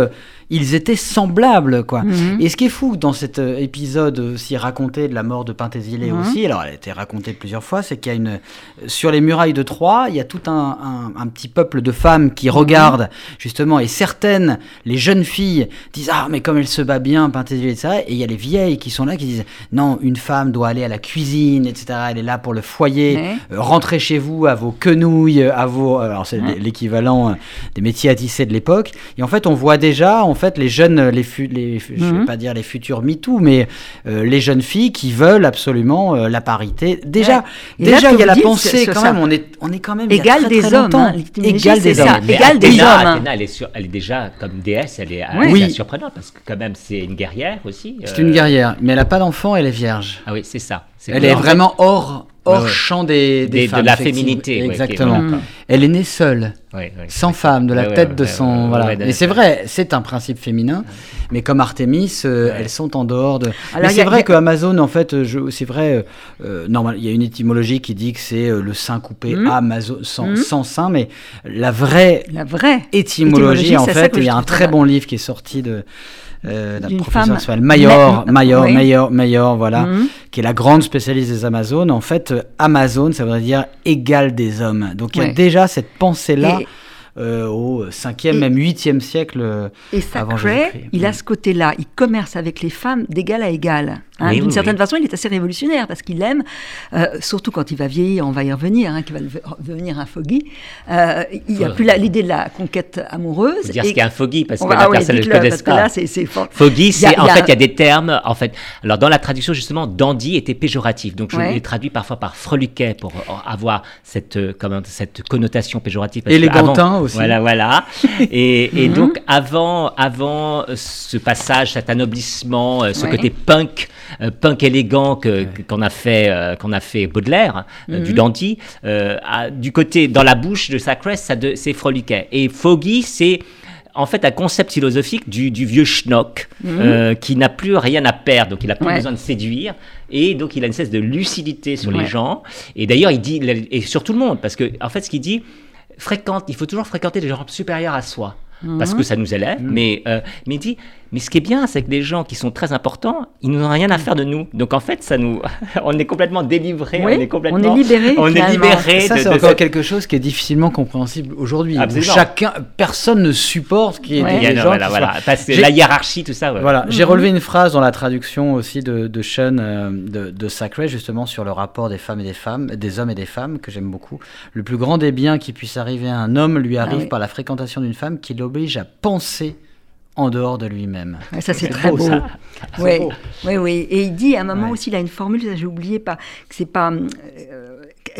ils étaient semblables, quoi. Mhm. Et ce qui est fou dans cet euh, épisode aussi raconté de la mort de Penthésile mhm. aussi, alors elle a été racontée plusieurs fois, c'est qu'il y a une sur les murailles de Troie, il y a tout un, un, petit peuple de femmes qui mhm. regardent justement, et certaines, les jeunes filles disent ah mais comme elle se bat bien Penthésile etc. Et il y a les vieilles qui sont là qui disent non une femme doit aller à la cuisine etc. Elle est là pour le foyer, euh, rentrez chez vous à vos quenouilles, à vos alors c'est l'équivalent euh, des métiers à tisser de l'époque. Et en fait on voit déjà en fait, les jeunes, les, les je vais mhm. pas dire les futurs MeToo, mais euh, les jeunes filles qui veulent absolument euh, la parité. Déjà, déjà il y a la pensée quand même. On est, on est quand même égal des hommes. Hein, égal des hommes. Égal des hommes. elle est, elle est déjà comme déesse. Elle est, oui. surprenante parce que quand même c'est une guerrière aussi. C'est une guerrière, mais elle n'a pas d'enfant. Elle est vierge. Ah oui, c'est ça. Elle est vraiment hors hors champ des, des, femmes. De la féminité. Exactement. Elle est née seule, sans femme, de la tête de son. voilà. Et c'est vrai, c'est un principe féminin, mais comme Artemis, euh, elles sont en dehors de. mais c'est vrai que Amazon, en fait, c'est vrai, euh, euh, normal, il y a une étymologie qui dit que c'est le sein coupé mmh. Amazon, sans, mmh. sans, sein, mais la vraie, la vraie étymologie, en fait, il y a un très bon livre qui est sorti de euh, la professeure Mayor, Mayor, Mayor, Mayor, voilà, mhm. qui est la grande spécialiste des Amazones. En fait, euh, Amazon, ça veut dire égal des hommes. Donc il y a déjà cette pensée-là. Euh, au 5e, même 8e siècle et Sacré, il a mm. ce côté-là, il commerce avec les femmes d'égal à égal. Hein. D'une certaine façon, il est assez révolutionnaire parce qu'il aime, euh, surtout quand il va vieillir, on va y revenir, hein, qu'il va devenir un foggy. Euh, il n'y a plus l'idée de la conquête amoureuse. dire ce qu'est un foggy parce que la personne ne le connaît pas. c'est foggy, c'est en fait il y a des termes. En fait, alors dans la traduction justement, dandy était péjoratif, donc je l'ai traduit parfois par freluquet pour avoir cette comment, cette connotation péjorative. Élégantin voilà, voilà. Et, mhm. donc, avant, avant ce passage, cet anoblissement, euh, ce côté punk, euh, punk élégant que, qu'on a fait, euh, qu'on a fait Baudelaire, du mhm. dandy, du côté, dans la bouche de Sacré, ça c'est froliquet. Et Foggy, c'est en fait un concept philosophique du, vieux schnock mhm. qui n'a plus rien à perdre, donc il n'a plus besoin de séduire, et donc il a une cesse de lucidité sur les gens. Et d'ailleurs, il dit, et sur tout le monde, parce que en fait, ce qu'il dit, fréquente, il faut toujours fréquenter des gens supérieurs à soi. Parce que mhm. ça nous élève, mais, euh, mais il dit mais ce qui est bien, c'est que les gens qui sont très importants, ils n'ont rien à faire de nous. Donc en fait, ça nous, on est complètement délivré, on est complètement, on est libéré. On est libéré. Ça, c'est encore quelque chose qui est difficilement compréhensible aujourd'hui. Chacun, personne ne supporte qu'il y ait des gens. Voilà, voilà. la hiérarchie, tout ça. Voilà. J'ai mhm. relevé une phrase dans la traduction aussi de, de Sean euh, de, de Sacré, justement sur le rapport des femmes et des femmes, des hommes et des femmes, que j'aime beaucoup. Le plus grand des biens qui puisse arriver à un homme lui ah arrive par la fréquentation d'une femme qui l'oblige à penser en dehors de lui-même. ça, c'est très beau. Oui, oui, oui. Et il dit à un moment aussi, il a une formule, j'ai oublié, pas, que c'est pas. Euh,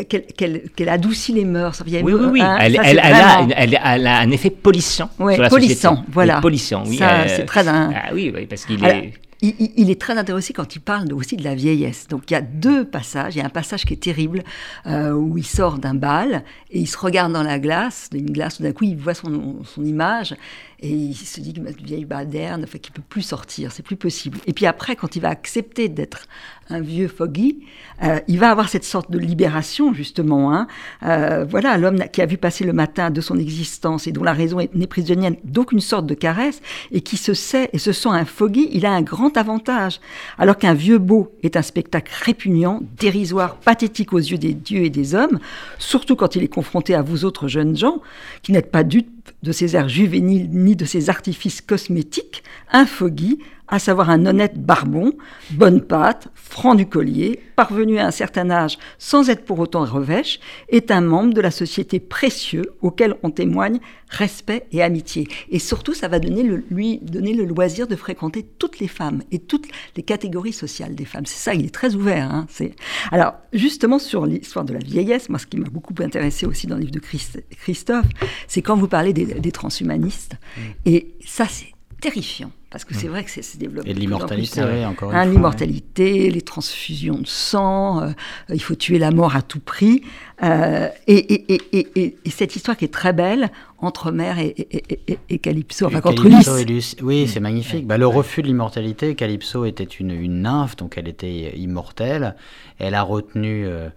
qu'elle adoucit les mœurs. oui, oui, oui. Hein, elle, elle, a, elle, a, un effet polissant ouais, sur la polissant, voilà. Polissant, oui. Ça, c'est très. Ah oui, oui, parce qu'il est il, est très intéressé quand il parle aussi de la vieillesse. Donc il y a deux passages. Il y a un passage qui est terrible euh, où il sort d'un bal et il se regarde dans la glace, une glace, tout d'un coup il voit son, image et il se dit que ma vieille baderne, fait qu'il peut plus sortir, c'est plus possible. Et puis après, quand il va accepter d'être un vieux foggy, euh, il va avoir cette sorte de libération justement. Hein. Euh, voilà, l'homme qui a vu passer le matin de son existence et dont la raison n'est prisonnière d'aucune sorte de caresse et qui se sait et se sent un foggy, il a un grand avantage. Alors qu'un vieux beau est un spectacle répugnant, dérisoire, pathétique aux yeux des dieux et des hommes, surtout quand il est confronté à vous autres jeunes gens qui n'êtes pas dupes de ses airs juvéniles ni de ses artifices cosmétiques, un foggy, à savoir un honnête barbon, bonne pâte, franc du collier, parvenu à un certain âge sans être pour autant revêche, est un membre de la société précieux auquel on témoigne respect et amitié. Et surtout, ça va donner lui donner le loisir de fréquenter toutes les femmes et toutes les catégories sociales des femmes. C'est ça, il est très ouvert. Hein, Alors, justement, sur l'histoire de la vieillesse, moi, ce qui m'a beaucoup intéressé aussi dans le livre de Christophe, c'est quand vous parlez des, transhumanistes. Mmh. Et ça, c'est terrifiant. Parce que c'est hmm. vrai que c'est se développe. Et l'immortalité, encore une hein, L'immortalité, les transfusions de sang, euh, il faut tuer la mort à tout prix. Euh, et, et, et, cette histoire qui est très belle entre Mère et, Calypso, enfin contre Ulysse. Oui, c'est magnifique. Bah, le refus de l'immortalité, Calypso était une, une, nymphe, donc elle était immortelle. Elle a retenu. Euh,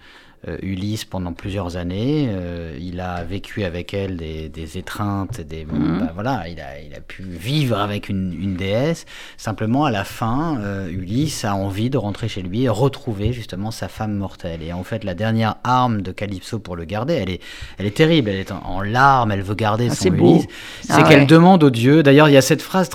Ulysse pendant plusieurs années. Euh, il a vécu avec elle des, étreintes, des, mhm. bah, voilà, il a, il a, pu vivre avec une, déesse. Simplement, à la fin, euh, Ulysse a envie de rentrer chez lui et retrouver justement sa femme mortelle. Et en fait, la dernière arme de Calypso pour le garder, elle est, elle est terrible. Elle est en, larmes, elle veut garder ah, son Ulysse. C'est ah qu'elle demande aux dieux. D'ailleurs, il y a cette phrase,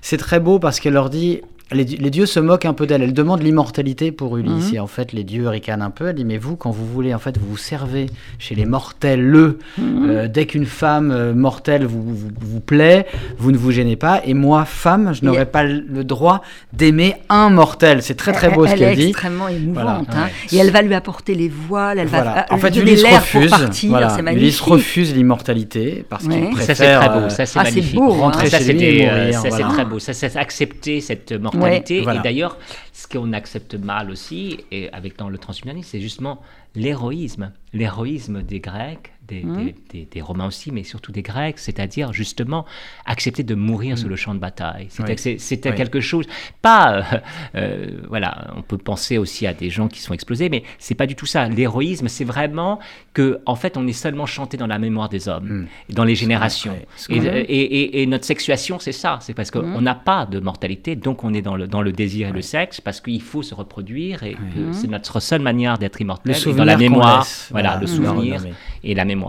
c'est très beau parce qu'elle leur dit les, dieux se moquent un peu d'elle. Elle demande l'immortalité pour Ulysse. Mhm. Et en fait, les dieux ricanent un peu. Elle dit Mais vous, quand vous voulez, en fait, vous vous servez chez les mortels, le. Mhm. Euh, dès qu'une femme euh, mortelle vous, vous, plaît, vous ne vous gênez pas. Et moi, femme, je n'aurais pas le droit d'aimer un mortel. C'est très, très beau ce qu'elle dit. Elle est extrêmement émouvante. Hein. Et elle va lui apporter les voiles. Elle va en fait, Ulysse refuse. Voilà. Ulysse refuse l'immortalité parce qu'il préfère. Ça, c'est très beau. Ça, c'est ah, magnifique. Beau, Rentrer hein. chez lui et mourir. Ça, c'est très beau. Ça, c'est accepter cette mortalité et d'ailleurs, ce qu'on accepte mal aussi, et avec dans le transhumanisme, c'est justement l'héroïsme. L'héroïsme des Grecs, Mmh. des, Romains aussi, mais surtout des Grecs, c'est-à-dire justement accepter de mourir sur mmh. le champ de bataille. C'était quelque chose, pas, euh, euh, voilà, on peut penser aussi à des gens qui sont explosés, mais c'est pas du tout ça. L'héroïsme, c'est vraiment que, en fait, on est seulement chanté dans la mémoire des hommes, mmh. dans les générations. Et, notre sexuation, c'est ça, c'est parce qu'on n'a pas de mortalité, donc on est dans le, dans le désir et le sexe, parce qu'il faut se reproduire, et c'est notre seule manière d'être immortel, dans la mémoire, voilà, le souvenir et la mémoire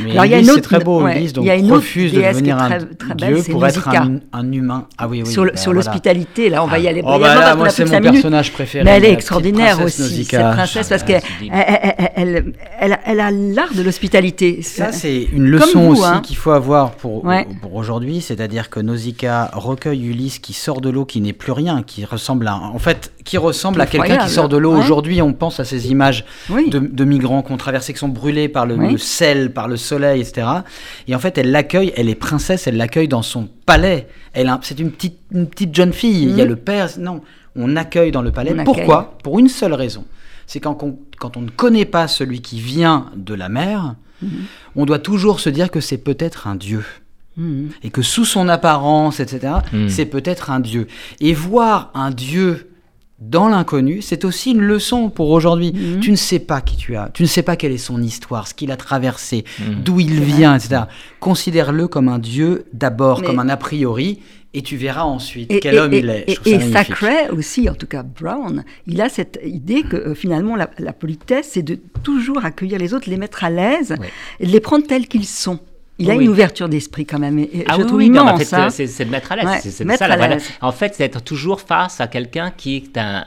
mais Alors, il y a une autre, c'est très beau, Ulysse, donc refuse de devenir un dieu pour être un, humain. Ah oui, oui. Sur, bah, l'hospitalité, là, on va y aller oh, bah moi, c'est mon personnage préféré. Mais elle est extraordinaire aussi, cette princesse, parce qu'elle elle, a l'art de l'hospitalité. Ça, c'est une leçon aussi hein. qu'il faut avoir pour, pour aujourd'hui, c'est-à-dire que Nausicaa recueille Ulysse qui sort de l'eau, qui n'est plus rien, qui ressemble à... En fait, qui ressemble à quelqu'un qui sort de l'eau. Aujourd'hui, on pense à ces images de, migrants qu'on traversé, qui sont brûlés par le, le par le soleil, etc. Et en fait, elle l'accueille, elle est princesse, elle l'accueille dans son palais. Elle, c'est une petite, une petite jeune fille. Il y a mhm. le père. Non, on accueille dans le palais. Pourquoi? Pour une seule raison. C'est quand, on, quand on ne connaît pas celui qui vient de la mer, mhm. on doit toujours se dire que c'est peut-être un dieu. Mhm. Et que sous son apparence, etc., c'est peut-être un dieu. Et voir un dieu dans l'inconnu, c'est aussi une leçon pour aujourd'hui. Mhm. Tu ne sais pas qui tu as, tu ne sais pas quelle est son histoire, ce qu'il a traversé, mhm. d'où il vient, etc. Considère-le comme un dieu, d'abord comme un a priori, et tu verras ensuite quel homme il est. et Sacré aussi, en tout cas Brown, il a cette idée que euh, finalement la, politesse, c'est de toujours accueillir les autres, les mettre à l'aise, et les prendre tels qu'ils sont. Il a une ouverture d'esprit quand même. Et ah je oui, immense, en fait, hein. c'est de mettre à l'aise. c'est ça, la En fait, c'est être toujours face à quelqu'un qui est un,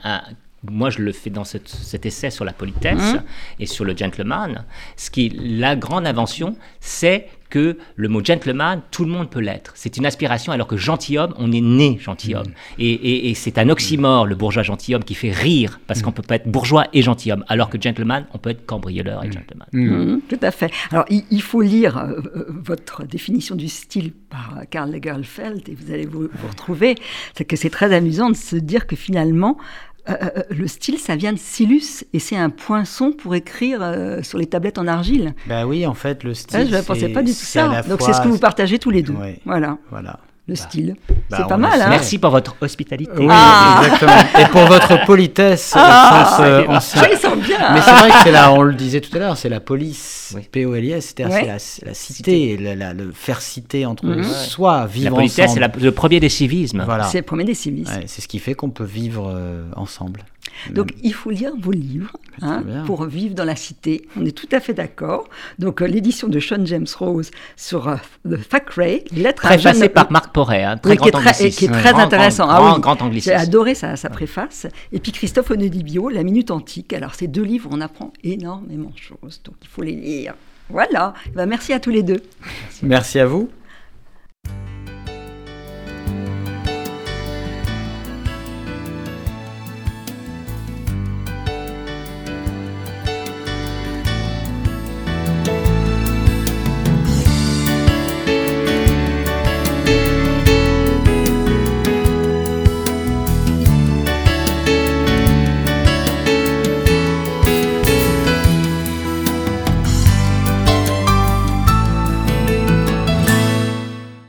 moi, je le fais dans cet essai sur la politesse mmh. et sur le gentleman. Ce qui, la grande invention, c'est que le mot gentleman, tout le monde peut l'être. C'est une aspiration, alors que gentilhomme, on est né gentilhomme. Mm. Et, c'est un oxymore, le bourgeois gentilhomme, qui fait rire, parce mm. qu'on peut pas être bourgeois et gentilhomme, alors que gentleman, on peut être cambrioleur et mm. gentleman. tout à fait. Alors, il, faut lire euh, euh, votre définition du style par Karl Lagerfeld, et vous allez vous, vous retrouver. C'est que c'est très amusant de se dire que finalement, euh, euh, euh, le style, ça vient de Silus et c'est un poinçon pour écrire sur les tablettes en argile. Bah oui, en fait, le style. je ne pensais pas du tout ça. Donc c'est ce que vous partagez tous les deux. Voilà. Voilà le bah, style. Bah, c'est pas mal. Hein Merci pour votre hospitalité. Oui, ah. exactement. Et pour votre politesse. Ah, euh, bien. Mais c'est vrai que c'est là, on le disait tout à l'heure, c'est la police, P-O-L-I-S, c'est-à-dire la, cité, le faire citer entre mhm. soi, vivre ensemble. La politesse, c'est le premier des civismes. Voilà. C'est le premier des civismes. c'est ce qui fait qu'on peut vivre euh, ensemble. Donc il faut lire vos livres hein, pour vivre dans la cité. On est tout à fait d'accord. Donc euh, l'édition de Sean James Rose sur euh, The Thackeray, lettre Préfacée par Marc Porret, hein, très grand qui, est très, qui est très intéressant. Grand, ah, grand, anglicisme. J'ai adoré sa, sa, préface. Et puis Christophe Onedibio, La Minute Antique. Alors ces deux livres, on apprend énormément de choses. Donc il faut les lire. Voilà. Ben, merci à tous les deux. merci à vous.